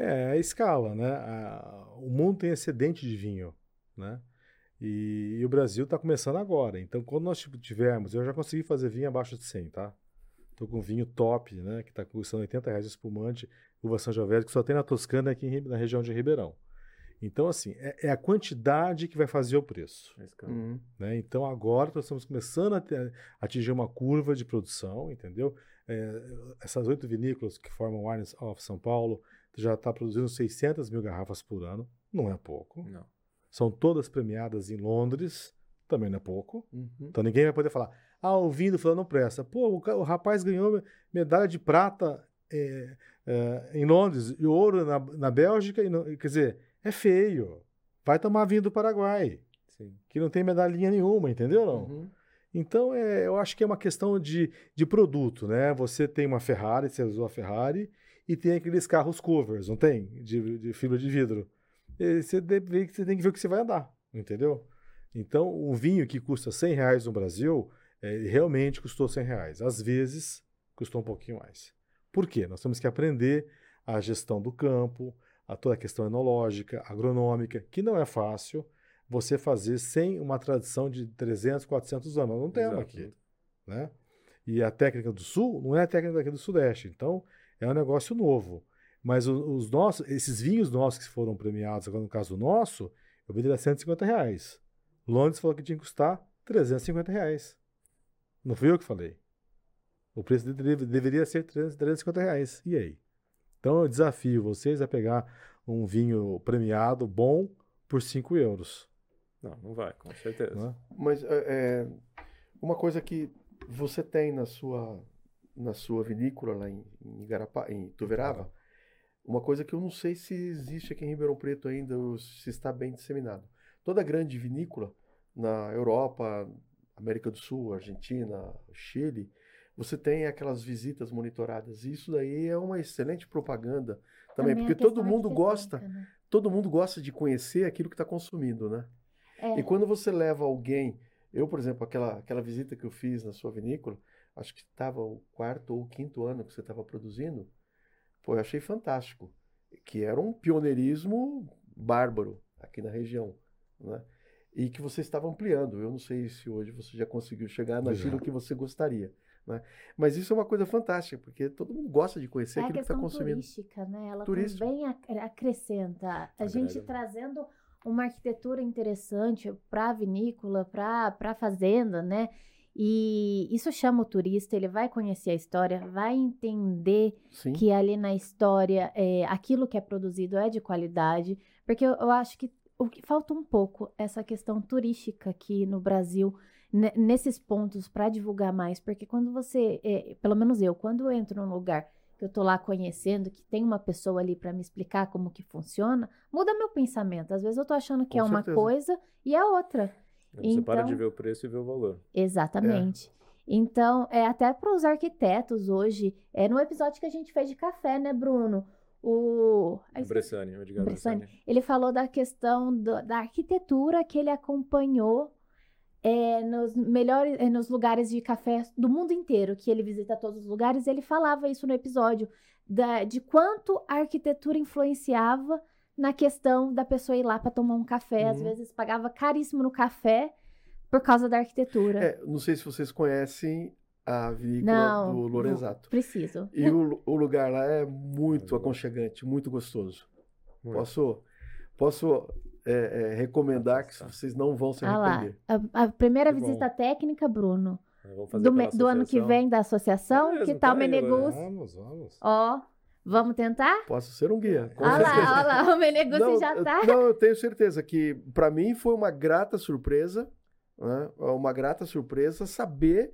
É, a escala, né? A, o mundo tem excedente de vinho, né? E, e o Brasil está começando agora. Então, quando nós tivermos, eu já consegui fazer vinho abaixo de 100, tá? Estou com vinho top, né? Que está custando 80 reais espumante, uva Sangiovese, que só tem na Toscana aqui em, na região de Ribeirão. Então, assim, é, é, a quantidade que vai fazer o preço. Uhum. Né? Então, agora nós estamos começando a, ter, a atingir uma curva de produção, entendeu? É, essas oito vinícolas que formam o Wines of São Paulo já está produzindo 600 mil garrafas por ano. Não é pouco. Não. São todas premiadas em Londres, também não é pouco. Uhum. Então, ninguém vai poder falar, ah, o vinho do fulano não presta. Pô, o, o rapaz ganhou medalha de prata é, é, em Londres e ouro na, na Bélgica. E quer dizer é feio. Vai tomar vinho do Paraguai, Sim. que não tem medalhinha nenhuma, entendeu? Não? Uhum. Então, é, eu acho que é uma questão de, de produto, né? Você tem uma Ferrari, você usou a Ferrari, e tem aqueles carros covers, não tem? De, de fibra de vidro. E você, deve, você tem que ver o que você vai andar, entendeu? Então, um vinho que custa 100 reais no Brasil, é, realmente custou 100 reais. Às vezes, custou um pouquinho mais. Por quê? Nós temos que aprender a gestão do campo, a toda a questão enológica, agronômica, que não é fácil você fazer sem uma tradição de 300, 400 anos. Nós não temos Exato. aqui. Né? E a técnica do Sul não é a técnica daqui do Sudeste. Então, é um negócio novo. Mas os, nossos, esses vinhos nossos que foram premiados, agora no caso nosso, eu venderia 150 reais. Londres falou que tinha que custar 350 reais. Não fui eu que falei. O preço deveria ser 350 reais. E aí? Então eu desafio vocês a pegar um vinho premiado bom por 5 euros. Não, não vai, com certeza. Não é? Mas é, é, uma coisa que você tem na sua, na sua vinícola lá em, em, Igarapá, em Tuverava, uma coisa que eu não sei se existe aqui em Ribeirão Preto ainda, ou se está bem disseminado. Toda grande vinícola na Europa, América do Sul, Argentina, Chile, você tem aquelas visitas monitoradas. E isso daí é uma excelente propaganda também, também porque todo mundo gosta, né? todo mundo gosta de conhecer aquilo que está consumindo, né? É. E quando você leva alguém, eu, por exemplo, aquela, aquela visita que eu fiz na sua vinícola, acho que estava o quarto ou o quinto ano que você estava produzindo, pô, eu achei fantástico, que era um pioneirismo bárbaro aqui na região, né? E que você estava ampliando. Eu não sei se hoje você já conseguiu chegar naquilo que você gostaria. Né? Mas isso é uma coisa fantástica, porque todo mundo gosta de conhecer é aquilo que está consumindo. turística, né? Ela Turística. também acrescenta. A é gente verdade. trazendo uma arquitetura interessante para a vinícola, para a fazenda, né? E isso chama o turista, ele vai conhecer a história, vai entender Sim. que ali na história é, aquilo que é produzido é de qualidade, porque eu, eu acho que o que falta um pouco essa questão turística aqui no Brasil nesses pontos para divulgar mais, porque quando você, é, pelo menos eu, quando eu entro num lugar que eu tô lá conhecendo, que tem uma pessoa ali para me explicar como que funciona, muda meu pensamento. Às vezes eu tô achando que Com é certeza. uma coisa e é outra. Você então, para de ver o preço e ver o valor. Exatamente. É. Então, é até para os arquitetos hoje, é no episódio que a gente fez de café, né, Bruno? O, o Bressani, o Edgar Bressani, ele falou da questão do, da arquitetura que ele acompanhou é, nos melhores, é, nos lugares de café do mundo inteiro, que ele visita todos os lugares, ele falava isso no episódio, da, de quanto a arquitetura influenciava na questão da pessoa ir lá para tomar um café. Uhum. Às vezes pagava caríssimo no café por causa da arquitetura. É, não sei se vocês conhecem a vinícola não, do Lorenzato. Não, preciso. E o, o, lugar lá é muito aconchegante, muito gostoso. Muito. Posso, posso é, é, recomendar que vocês não vão se arrepender. Ah lá, a, a primeira que visita bom. técnica, Bruno, do, do ano que vem da associação, é que tal tá Menegus? Vamos, vamos. Ó, vamos tentar? Posso ser um guia. Olha lá, olha lá, o Menegus já tá. Não, eu tenho certeza que para mim foi uma grata surpresa, né? uma grata surpresa saber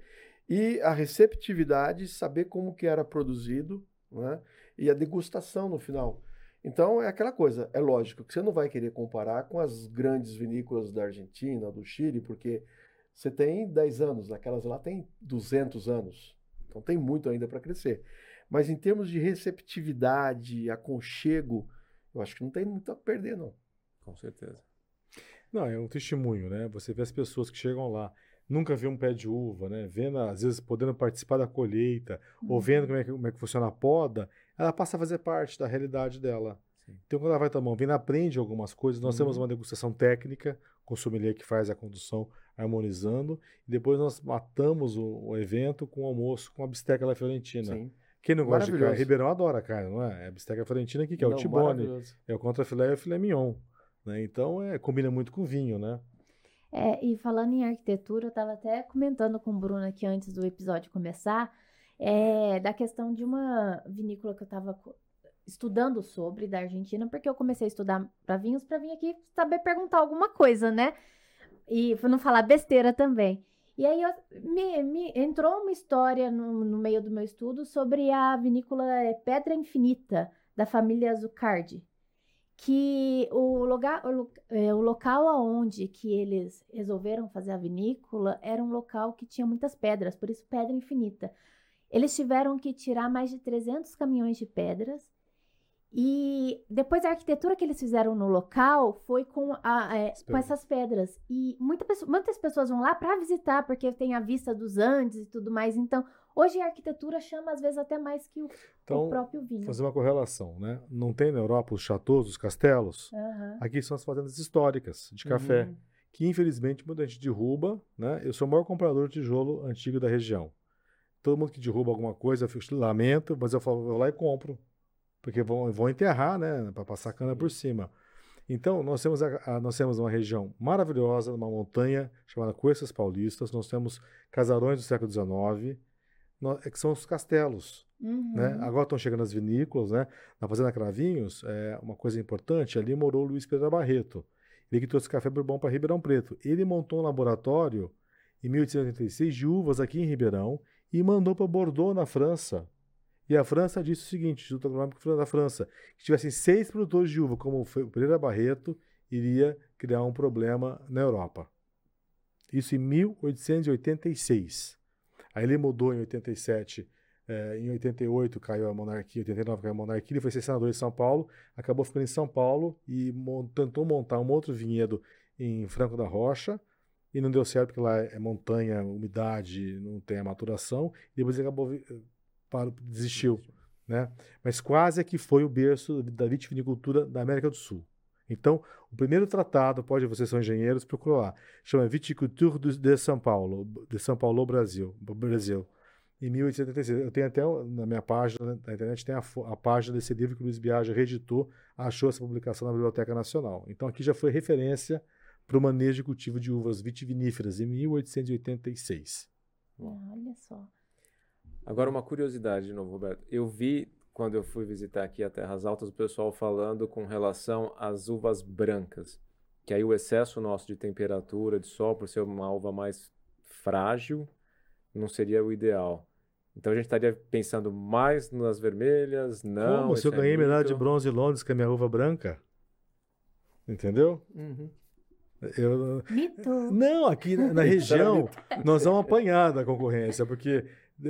e a receptividade, saber como que era produzido, né? e a degustação no final. Então é aquela coisa, é lógico que você não vai querer comparar com as grandes vinícolas da Argentina, do Chile, porque você tem 10 anos, aquelas lá tem 200 anos. Então tem muito ainda para crescer. Mas em termos de receptividade, aconchego, eu acho que não tem muito a perder, não. Com certeza. Não, é um testemunho, né? Você vê as pessoas que chegam lá, nunca viu um pé de uva, né? Vendo, às vezes, podendo participar da colheita, uhum. ou vendo como é, que, como é que funciona a poda, ela passa a fazer parte da realidade dela. Sim. Então, quando ela vai tomar um vinho, aprende algumas coisas. Nós uhum. temos uma degustação técnica, com o sommelier que faz a condução harmonizando, e depois nós matamos o, o evento com o almoço com a bisteca la fiorentina. Sim. Quem não gosta de carne? Ribeirão adora carne, não é? É a bisteca fiorentina aqui, que é não, o tibone, é o contrafilé e o filé mignon. Né? Então, é, combina muito com vinho, né? É, e falando em arquitetura, eu estava até comentando com o Bruno aqui antes do episódio começar, é, da questão de uma vinícola que eu estava estudando sobre da Argentina, porque eu comecei a estudar para vinhos para vir aqui saber perguntar alguma coisa, né? E não falar besteira também. E aí eu, me, me, entrou uma história no, no, meio do meu estudo sobre a vinícola Pedra Infinita, da família Zucardi que o, lugar, o, é, o local aonde que eles resolveram fazer a vinícola era um local que tinha muitas pedras, por isso pedra infinita. Eles tiveram que tirar mais de 300 caminhões de pedras e depois a arquitetura que eles fizeram no local foi com, a, é, com essas pedras. E muita, muitas pessoas vão lá para visitar, porque tem a vista dos Andes e tudo mais. Então, Hoje a arquitetura chama às vezes até mais que o, então, o próprio vinho. Fazer uma correlação, né? Não tem na Europa os chateaus, os castelos? Uhum. Aqui são as fazendas históricas de café, uhum. que infelizmente muita gente derruba, né? Eu sou o maior comprador de tijolo antigo da região. Todo mundo que derruba alguma coisa, eu lamento, mas eu falo, eu vou lá e compro. Porque vão, vão enterrar, né? Para passar cana por cima. Então, nós temos, a, a, nós temos uma região maravilhosa, uma montanha chamada Coesas Paulistas, nós temos casarões do século XIX, é que são os castelos. Né? Uhum. Né? Agora estão chegando as vinícolas, né? Na Fazenda Cravinhos, é, uma coisa importante, ali morou o Luiz Pedro Barreto. Ele que trouxe café bourbon para Ribeirão Preto. Ele montou um laboratório em 1886 de uvas aqui em Ribeirão e mandou para Bordeaux, na França. E a França disse o seguinte, Instituto Agronômico da França, que tivessem seis produtores de uva, como o Pereira Barreto, iria criar um problema na Europa. Isso em 1886. Aí ele mudou em 87, é, em 88 caiu a monarquia, em 89 caiu a monarquia, ele foi ser senador de São Paulo, acabou ficando em São Paulo e tentou montar um outro vinhedo em Franco da Rocha, e não deu certo porque lá é montanha, umidade, não tem a maturação, e depois ele acabou, parou, desistiu. Né? Mas quase é que foi o berço da vitivinicultura da América do Sul. Então, o primeiro tratado, pode vocês são engenheiros, procura lá, chama Viticulture de São Paulo, de São Paulo, Brasil, Brasil, em 1876. Eu tenho até na minha página na internet tem a, a página desse livro que o Luiz Biagio reeditou, achou essa publicação na Biblioteca Nacional. Então aqui já foi referência para o manejo de cultivo de uvas vitiviníferas em 1886. Olha só. Agora uma curiosidade de novo, Roberto. Eu vi quando eu fui visitar aqui a Terras Altas, o pessoal falando com relação às uvas brancas, que aí o excesso nosso de temperatura, de sol, por ser uma uva mais frágil, não seria o ideal. Então a gente estaria pensando mais nas vermelhas, não. Como se eu ganhei é medalha de bronze em Londres com a minha uva branca? Entendeu? Uhum. Eu... Mito. Não, aqui na, na região nós vamos apanhar da concorrência, porque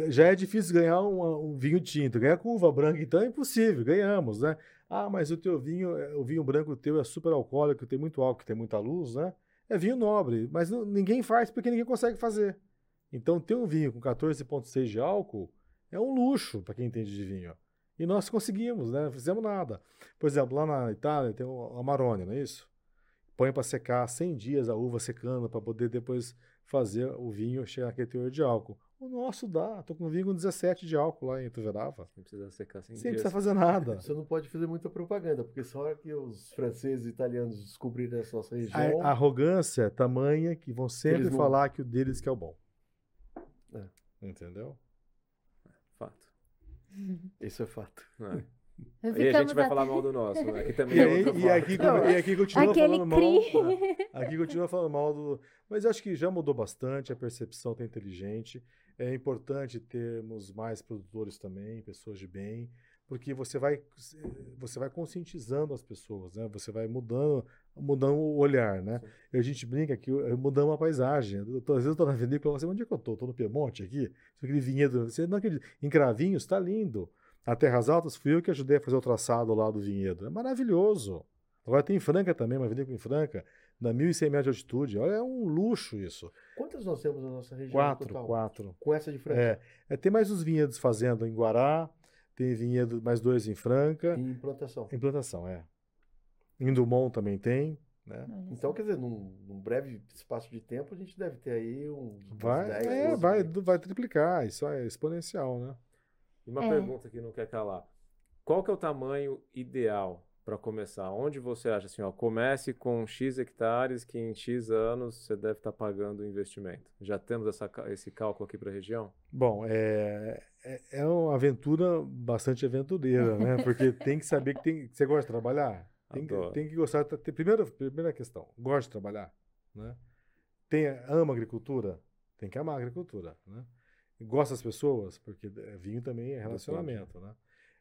já é difícil ganhar um, vinho tinto. Ganhar com uva branca, então, é impossível. Ganhamos, né? Ah, mas o teu vinho, é, o vinho branco teu é super alcoólico, tem muito álcool, tem muita luz, né? É vinho nobre, mas não, ninguém faz porque ninguém consegue fazer. Então, ter um vinho com 14,6 de álcool é um luxo para quem entende de vinho. E nós conseguimos, né? Não fizemos nada. Por exemplo, lá na Itália tem o Amarone, não é isso? Põe para secar 100 dias a uva secando para poder depois fazer o vinho chegar naquele teor de álcool. O nosso dá. Tô com vinho com 17 de álcool lá em Tuverava. Não precisa secar sem Sem precisar fazer nada. Você não pode fazer muita propaganda, porque só hora que os franceses e italianos descobrirem essa nossa região... A, a arrogância é tamanha que vão sempre vão... falar que o deles que é o bom. É. Entendeu? Fato. Isso é fato. É. E a gente vai falar mal do nosso, né? Aqui também e, é aí, e, aqui, e aqui continua Aquele falando cri... mal. Né? Aqui continua falando mal do. Mas acho que já mudou bastante, a percepção está inteligente. É importante termos mais produtores também, pessoas de bem, porque você vai, você vai conscientizando as pessoas, né? Você vai mudando, mudando o olhar, né? E a gente brinca que mudamos a paisagem. Eu tô, às vezes eu estou na vinícola e falo assim, onde é que eu estou? Estou no Piemonte aqui? Aquele vinhedo, você não acredita. Em Cravinhos, está lindo. A Terras Altas fui eu que ajudei a fazer o traçado lá do vinhedo. É maravilhoso. Agora tem em Franca também, uma vinícola em Franca. da 1.100 metros de altitude. Olha, é um luxo isso. Quantas nós temos na nossa região Quatro, total? quatro. Com essa diferença? É, é, tem mais uns vinhedos fazendo em Guará, tem vinhedo mais dois em Franca. Em implantação. Implantação, é. Em Dumont também tem. Né? Então, quer dizer, num, num, breve espaço de tempo, a gente deve ter aí uns, vai, 10, é, vai, vai triplicar, isso é exponencial, né? E uma é. pergunta que não quer calar. Qual que é o tamanho ideal para começar? Onde você acha assim, ó, comece com X hectares que em X anos você deve estar tá pagando o investimento? Já temos essa, esse cálculo aqui para a região? Bom, é, é, é, uma aventura bastante aventureira, né? (laughs) Porque tem que saber que, tem, que você gosta de trabalhar. Tem, que, tem que gostar. Tem, primeira, primeira questão, gosta de trabalhar, né? Tem, ama agricultura? Tem que amar a agricultura, né? Gosta das pessoas? Porque é, vinho também é relacionamento, né?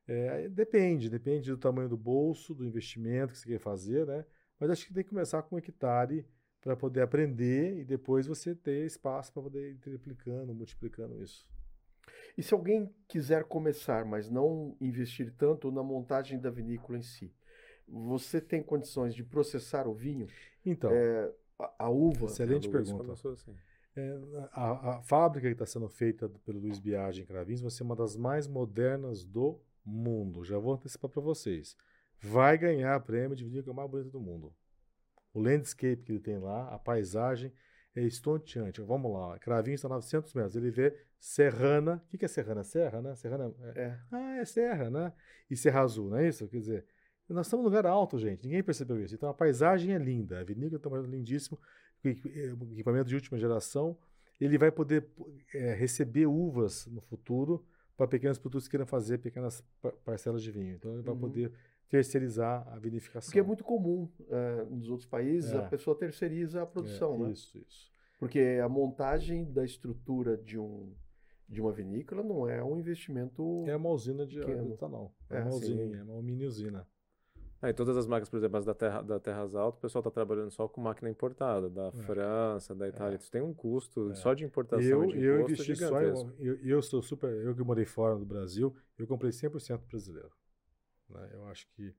É, depende, depende do tamanho do bolso, do investimento que você quer fazer, né? Mas acho que tem que começar com um hectare para poder aprender e depois você ter espaço para poder ir triplicando, multiplicando isso. E se alguém quiser começar, mas não investir tanto na montagem da vinícola em si, você tem condições de processar o vinho? Então, é, a, a, uva. Excelente pergunta. Assim. É, a, a, fábrica que está sendo feita pelo Luiz Biagem em Cravins vai ser uma das mais modernas do mundo. Já vou antecipar para vocês. Vai ganhar prêmio de vinícola mais bonito do mundo. O landscape que ele tem lá, a paisagem é estonteante. Vamos lá, Cravinho está a 900 metros. Ele vê Serrana. O que, é Serrana? Serra, né? Serrana é... é. Ah, é Serra, né? E Serra Azul, não é isso? Quer dizer, nós estamos num lugar alto, gente. Ninguém percebeu isso. Então a paisagem é linda. A vinícola está lindíssimo. Equipamento de última geração. Ele vai poder é, receber uvas no futuro para pequenos produtos que queiram fazer pequenas parcelas de vinho. Então ele vai uhum. poder terceirizar a vinificação. Porque é muito comum uh, nos outros países é. a pessoa terceiriza a produção, é, né? Isso, isso. Porque a montagem da estrutura de um de uma vinícola não é um investimento é uma usina de etanol. É, é uma usina, é uma mini usina. E todas as marcas, por exemplo, as da, terra, da Terras Altas, o pessoal está trabalhando só com máquina importada, da é. França, da Itália. É. Isso tem um custo é. só de importação eu, de eu investi só em, eu, eu sou super, eu que morei fora do Brasil, eu comprei 100% brasileiro. Né? Eu acho que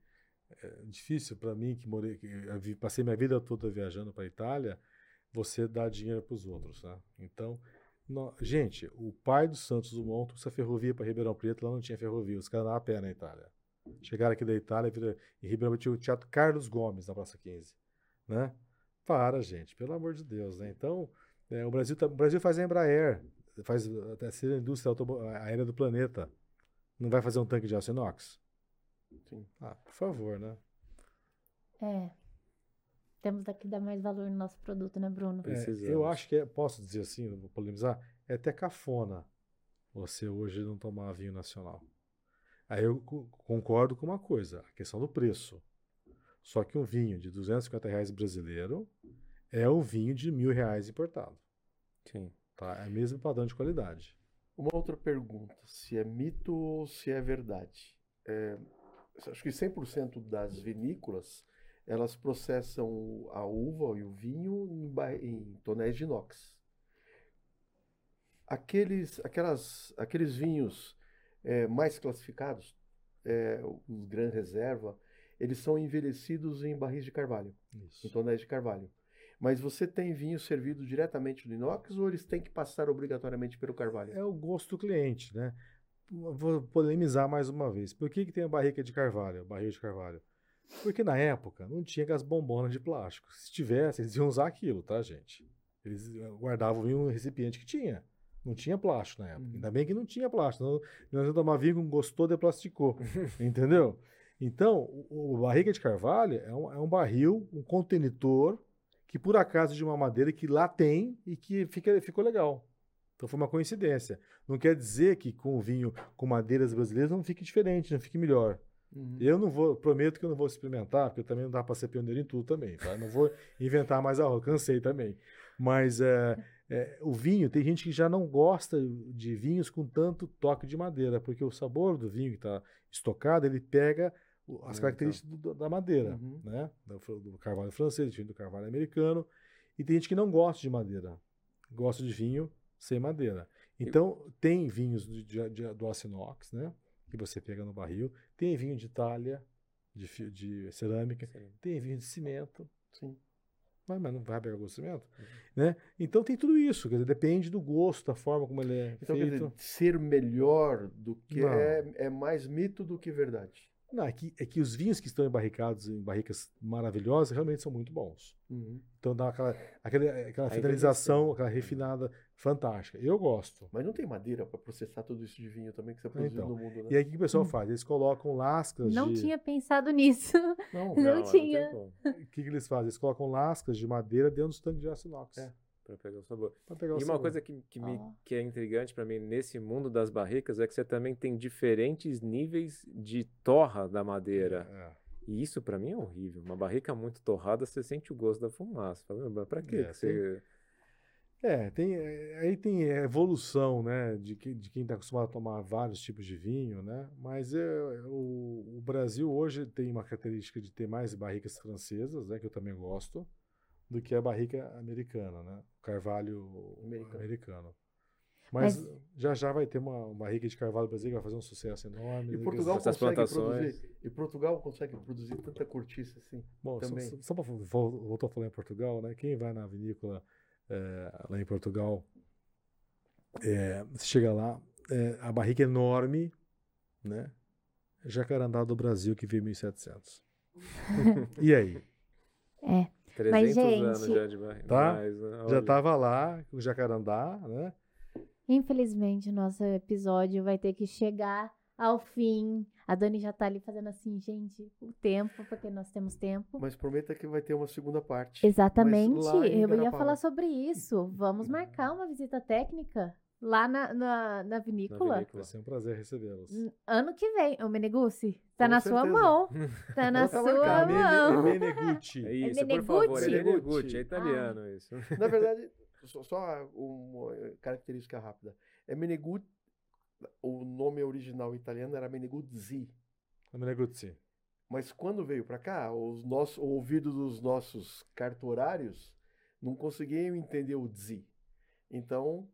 é difícil para mim que morei, que passei minha vida toda viajando para a Itália, você dar dinheiro para os outros, né? Então, gente, o pai do Santos Dumont trouxe a ferrovia para Ribeirão Preto, lá não tinha ferrovia, os caras andavam a pé na Itália. Chegaram aqui da Itália, em Ribeirão tinha o Teatro Carlos Gomes, na Praça 15. Né? Para, gente, pelo amor de Deus. Né? Então, é, o, Brasil tá, o Brasil faz a Embraer, faz a terceira indústria aérea do planeta. Não vai fazer um tanque de aço inox? Sim. Ah, por favor, né? É. Temos que dar mais valor no nosso produto, né, Bruno? É, eu acho que é, posso dizer assim, vou polemizar, é até cafona você hoje não tomar vinho nacional. Aí eu concordo com uma coisa, a questão do preço. Só que um vinho de 250 reais brasileiro é um vinho de mil reais importado. Sim. Tá? É o mesmo padrão de qualidade. Uma outra pergunta, se é mito ou se é verdade. É, acho que 100% das vinícolas, elas processam a uva e o vinho em, em tonéis de inox. Aqueles, aquelas, aqueles vinhos é, mais classificados, é, os Gran Reserva, eles são envelhecidos em barris de carvalho, Isso. em tonéis de carvalho. Mas você tem vinho servido diretamente no inox ou eles têm que passar obrigatoriamente pelo carvalho? É o gosto do cliente, né? Vou polemizar mais uma vez. Por que, que tem a barrica de carvalho, barril de carvalho? Porque na época não tinha aquelas bombonas de plástico. Se tivesse, eles iam usar aquilo, tá, gente? Eles guardavam em um recipiente que tinha. Não tinha plástico na época. Uhum. Ainda bem que não tinha plástico. Não, nós tomar vinho com gostou de plasticou. (laughs) entendeu? Então, o, o, barriga de carvalho é um, é um, barril, um contentor, que por acaso de uma madeira que lá tem e que fica, ficou legal. Então foi uma coincidência. Não quer dizer que com o vinho com madeiras brasileiras não fique diferente, não fique melhor. Uhum. Eu não vou, prometo que eu não vou experimentar, porque também não dá para ser pioneiro em tudo também, tá? Não vou inventar mais a roda, cansei também. Mas é, é, o vinho, tem gente que já não gosta de vinhos com tanto toque de madeira, porque o sabor do vinho que está estocado, ele pega as características do, da madeira, uhum. né? Do, do, carvalho francês, do carvalho americano. E tem gente que não gosta de madeira, gosta de vinho sem madeira. Então, tem vinhos de, de, de, do aço inox, né? Que você pega no barril. Tem vinho de talha, de, de cerâmica. Sim. Tem vinho de cimento. Sim. Mas, mas não vai pegar gosto de cimento. Uhum. Né? Então tem tudo isso, quer dizer, depende do gosto, da forma como ele é então, feito. Dizer, ser melhor do que é, é mais mito do que verdade. Não, é que, é que os vinhos que estão embarricados em barricas maravilhosas realmente são muito bons. Uhum. Então dá aquela, aquela, aquela finalização, aquela refinada fantástica. Eu gosto. Mas não tem madeira para processar tudo isso de vinho também que você produziu então, no mundo, né? E aí o que o pessoal hum. faz? Eles colocam lascas não de... Não tinha pensado nisso. (laughs) Não, não, não tinha. O que, que eles fazem? Eles colocam lascas de madeira dentro dos tanques de aço inox. É. Para pegar o sabor. Pegar o e uma sabor. coisa que, que, me, que é intrigante para mim nesse mundo das barricas é que você também tem diferentes níveis de torra da madeira. É. E isso para mim é horrível. Uma barrica muito torrada, você sente o gosto da fumaça. Fala, para quê? É, que você... É, tem, é, aí tem evolução, né, de, que, de quem está acostumado a tomar vários tipos de vinho, né, mas é, o, o, Brasil hoje tem uma característica de ter mais barricas francesas, né, que eu também gosto, do que a barrica americana, né? O carvalho americano. americano. Mas, Mas, já já vai ter uma, uma barrica de carvalho brasileiro que vai fazer um sucesso enorme. E Portugal consegue produzir. E Portugal consegue produzir tanta cortiça assim. Bom, também. só, só para voltar a falar em Portugal, né? Quem vai na vinícola é, lá em Portugal, é, chega lá, é, a barrica é enorme, né? Jacarandá do Brasil que veio 1700. (laughs) e aí? É. 300 Mas, gente, anos já de mais, tá? Mais, né? Já estava lá com o jacarandá, né? Infelizmente, nosso episódio vai ter que chegar ao fim. A Dani já tá ali fazendo assim, gente, o tempo, porque nós temos tempo. Mas prometa que vai ter uma segunda parte. Exatamente. Eu ia falar sobre isso. Vamos marcar uma visita técnica lá na, na, na, vinícola. na, vinícola. Vai ser um prazer recebê-los. Ano que vem, o Menegucci. Tá Com na certeza. sua mão. Tá (laughs) na sua mão. Menegucci. É isso, é por favor. É Menegucci, é italiano ah. isso. Na verdade, só, só uma característica rápida. É Menegucci, o nome original italiano era Meneguzzi. É Meneguzzi. Mas quando veio para cá, os nossos, o ouvido dos nossos cartorários não conseguiam entender o zi. Então,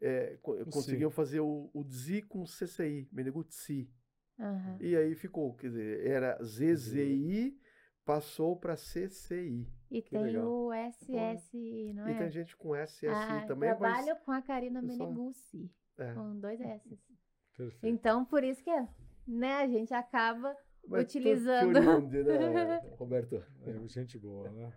é, conseguiam fazer o, o DZI com CCI, Meneguzzi. Uhum. E aí ficou, quer dizer, era ZZI, passou para CCI. E que tem legal. o SSI, não é? E tem gente com SSI ah, também. Trabalho mas... com a Karina Meneguzzi, é. com dois S. Perfeito. Então, por isso que né, a gente acaba mas utilizando. Oriunde, né, (laughs) Roberto? É, gente boa, né?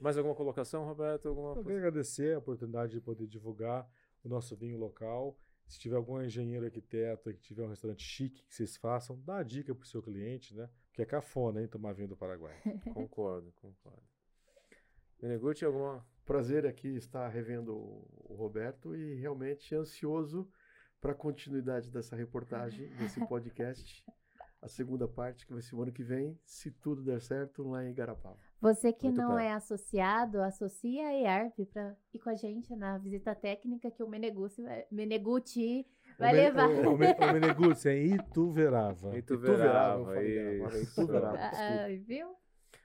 Mais alguma colocação, Roberto? Alguma Eu queria agradecer a oportunidade de poder divulgar o nosso vinho local. Se tiver algum engenheiro arquiteto que tiver um restaurante chique que vocês façam, dá a dica para o seu cliente, né? Porque é cafona, hein, tomar vinho do Paraguai. (laughs) concordo, concordo. Meneguti, alguma... Prazer aqui estar revendo o Roberto e realmente ansioso para a continuidade dessa reportagem, desse (laughs) podcast a segunda parte, que vai ser o ano que vem, se tudo der certo, lá em Igarapava. Você que Muito não é associado, associa a EARP para ir com a gente na visita técnica que o Meneguti, Meneguti vai o levar. O, o, o Meneguti é (laughs) Ituverava. Ituverava. Ituverava, ah, viu?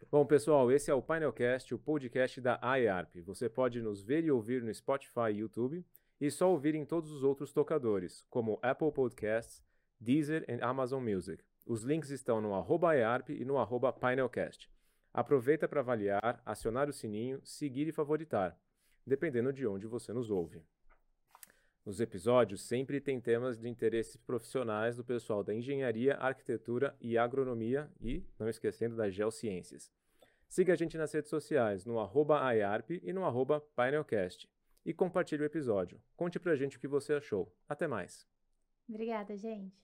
Bom, pessoal, esse é o Painelcast, o podcast da IARP. Você pode nos ver e ouvir no Spotify e YouTube e só ouvir em todos os outros tocadores, como Apple Podcasts, Deezer e Amazon Music. Os links estão no arroba EARP e no arroba Painelcast. Aproveita para avaliar, acionar o sininho, seguir e favoritar, dependendo de onde você nos ouve. Nos episódios sempre tem temas de interesses profissionais do pessoal da engenharia, arquitetura e agronomia e, não esquecendo, das geociências. Siga a gente nas redes sociais, no arroba e no arroba Painelcast. E compartilhe o episódio. Conte pra gente o que você achou. Até mais. Obrigada, gente.